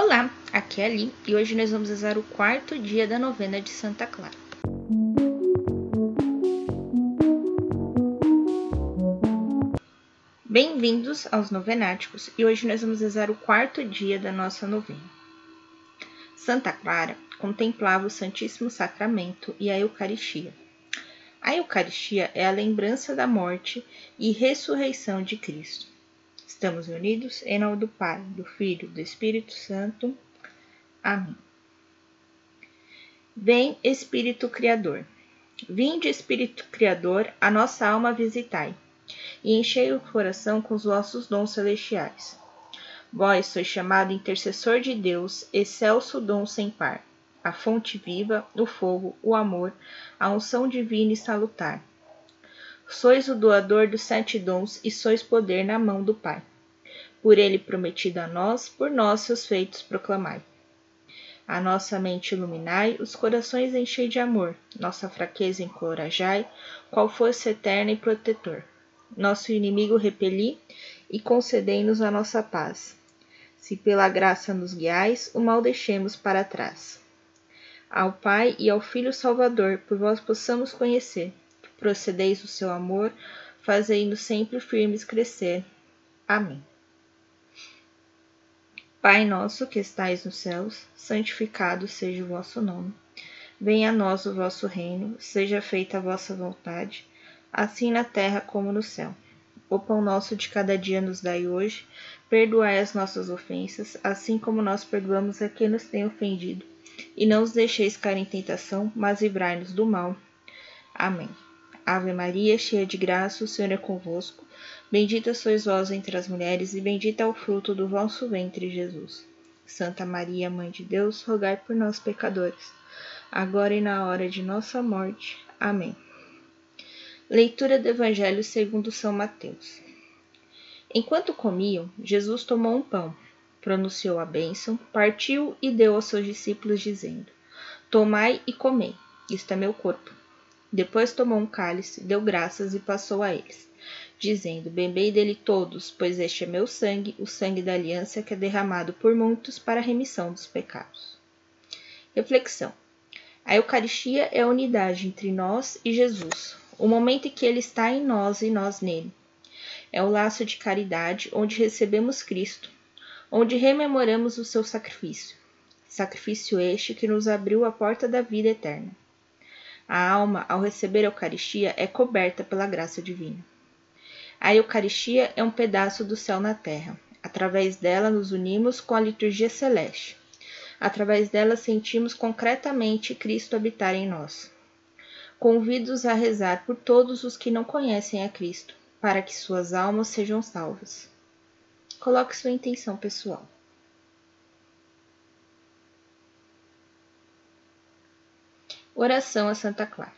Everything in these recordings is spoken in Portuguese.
Olá, aqui é Ali e hoje nós vamos rezar o quarto dia da novena de Santa Clara. Bem-vindos aos Novenáticos e hoje nós vamos rezar o quarto dia da nossa novena. Santa Clara contemplava o Santíssimo Sacramento e a Eucaristia. A Eucaristia é a lembrança da morte e ressurreição de Cristo. Estamos unidos em nome do Pai, do Filho, do Espírito Santo. Amém. Vem Espírito Criador. Vinde, Espírito Criador, a nossa alma visitai, e enchei o coração com os vossos dons celestiais. Vós sois chamado intercessor de Deus, excelso dom sem par, a fonte viva, o fogo, o amor, a unção divina e salutar Sois o doador dos sete dons e sois poder na mão do Pai. Por ele prometido a nós, por nós seus feitos proclamai. A nossa mente iluminai, os corações enchei de amor, nossa fraqueza encorajai, qual força eterna e protetor. Nosso inimigo repeli e concedei-nos a nossa paz. Se pela graça nos guiais, o mal deixemos para trás. Ao Pai e ao Filho Salvador, por vós possamos conhecer procedeis o seu amor, fazei-nos sempre firmes crescer. Amém. Pai nosso que estais nos céus, santificado seja o vosso nome. Venha a nós o vosso reino, seja feita a vossa vontade, assim na terra como no céu. O pão nosso de cada dia nos dai hoje, perdoai as nossas ofensas, assim como nós perdoamos a quem nos tem ofendido. E não os deixeis cair em tentação, mas livrai-nos do mal. Amém. Ave Maria, cheia de graça, o Senhor é convosco. Bendita sois vós entre as mulheres, e bendito é o fruto do vosso ventre, Jesus. Santa Maria, Mãe de Deus, rogai por nós, pecadores, agora e na hora de nossa morte. Amém. Leitura do Evangelho segundo São Mateus. Enquanto comiam, Jesus tomou um pão, pronunciou a bênção, partiu e deu aos seus discípulos, dizendo: Tomai e comei, isto é meu corpo. Depois tomou um cálice, deu graças e passou a eles, dizendo: Bebei dele todos, pois este é meu sangue, o sangue da aliança que é derramado por muitos para a remissão dos pecados. Reflexão: A Eucaristia é a unidade entre nós e Jesus, o momento em que ele está em nós e nós nele. É o laço de caridade onde recebemos Cristo, onde rememoramos o seu sacrifício. Sacrifício este que nos abriu a porta da vida eterna. A alma, ao receber a Eucaristia, é coberta pela graça divina. A Eucaristia é um pedaço do céu na terra. Através dela nos unimos com a liturgia celeste. Através dela sentimos concretamente Cristo habitar em nós. Convido-os a rezar por todos os que não conhecem a Cristo, para que suas almas sejam salvas. Coloque sua intenção pessoal. Oração a Santa Clara.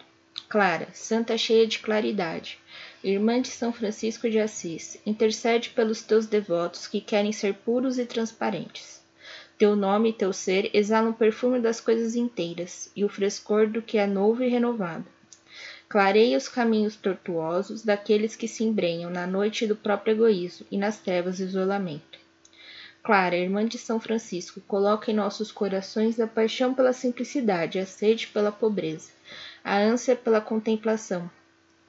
Clara, santa cheia de claridade, irmã de São Francisco de Assis, intercede pelos teus devotos que querem ser puros e transparentes. Teu nome e teu ser exalam o perfume das coisas inteiras e o frescor do que é novo e renovado. Clareia os caminhos tortuosos daqueles que se embrenham na noite do próprio egoísmo e nas trevas do isolamento. Clara, irmã de São Francisco, coloca em nossos corações a paixão pela simplicidade, a sede pela pobreza, a ânsia pela contemplação.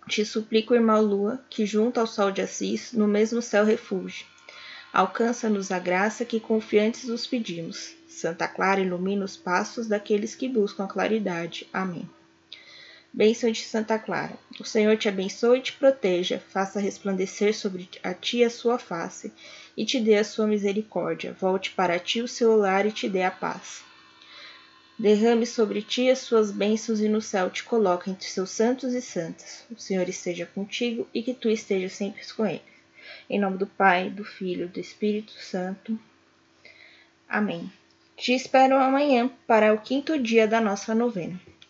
Te suplico, irmã Lua, que junto ao sol de Assis, no mesmo céu refugie. Alcança-nos a graça que confiantes os pedimos. Santa Clara ilumina os passos daqueles que buscam a claridade. Amém. Bênção de Santa Clara. O Senhor te abençoe e te proteja, faça resplandecer sobre a ti a sua face e te dê a sua misericórdia. Volte para ti o seu lar e te dê a paz. Derrame sobre ti as suas bênçãos e no céu te coloque entre seus santos e santas. O Senhor esteja contigo e que tu estejas sempre com ele. Em nome do Pai, do Filho e do Espírito Santo. Amém. Te espero amanhã para o quinto dia da nossa novena.